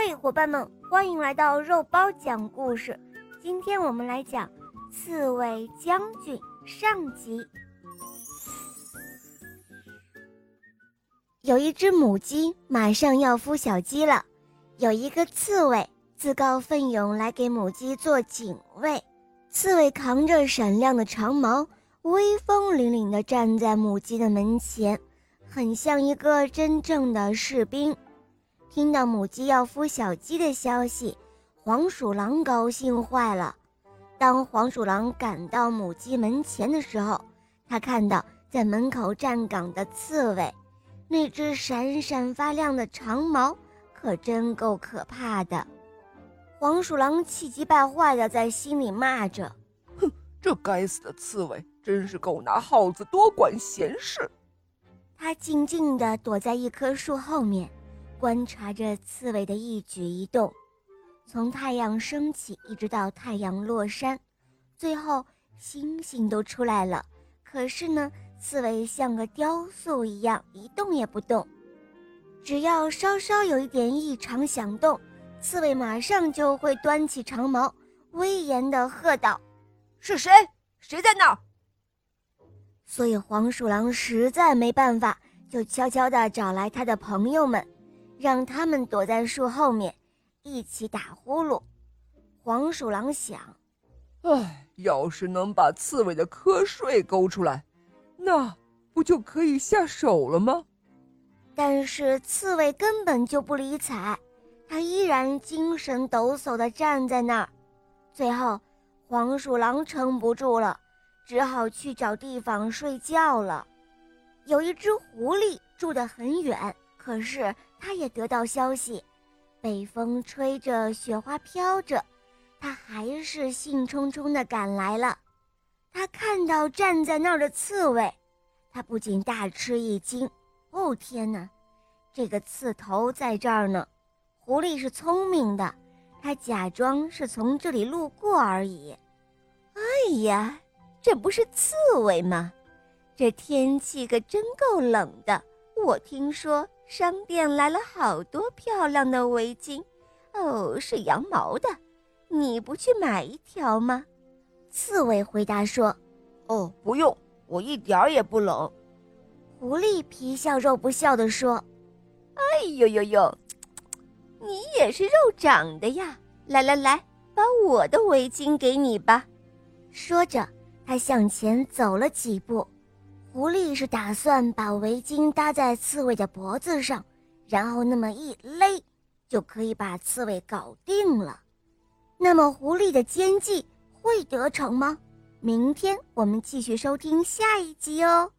嘿，伙伴们，欢迎来到肉包讲故事。今天我们来讲《刺猬将军》上集。有一只母鸡马上要孵小鸡了，有一个刺猬自告奋勇来给母鸡做警卫。刺猬扛着闪亮的长矛，威风凛凛地站在母鸡的门前，很像一个真正的士兵。听到母鸡要孵小鸡的消息，黄鼠狼高兴坏了。当黄鼠狼赶到母鸡门前的时候，他看到在门口站岗的刺猬，那只闪闪发亮的长毛可真够可怕的。黄鼠狼气急败坏的在心里骂着：“哼，这该死的刺猬，真是够拿耗子多管闲事。”他静静地躲在一棵树后面。观察着刺猬的一举一动，从太阳升起一直到太阳落山，最后星星都出来了。可是呢，刺猬像个雕塑一样一动也不动。只要稍稍有一点异常响动，刺猬马上就会端起长矛，威严地喝道：“是谁？谁在那儿？”所以黄鼠狼实在没办法，就悄悄地找来他的朋友们。让他们躲在树后面，一起打呼噜。黄鼠狼想：“哎，要是能把刺猬的瞌睡勾出来，那不就可以下手了吗？”但是刺猬根本就不理睬，它依然精神抖擞地站在那儿。最后，黄鼠狼撑不住了，只好去找地方睡觉了。有一只狐狸住得很远。可是，他也得到消息，北风吹着，雪花飘着，他还是兴冲冲地赶来了。他看到站在那儿的刺猬，他不仅大吃一惊：“哦，天哪，这个刺头在这儿呢！”狐狸是聪明的，他假装是从这里路过而已。哎呀，这不是刺猬吗？这天气可真够冷的。我听说。商店来了好多漂亮的围巾，哦，是羊毛的，你不去买一条吗？刺猬回答说：“哦，不用，我一点儿也不冷。”狐狸皮笑肉不笑地说：“哎呦呦呦，你也是肉长的呀！来来来，把我的围巾给你吧。”说着，他向前走了几步。狐狸是打算把围巾搭在刺猬的脖子上，然后那么一勒，就可以把刺猬搞定了。那么狐狸的奸计会得逞吗？明天我们继续收听下一集哦。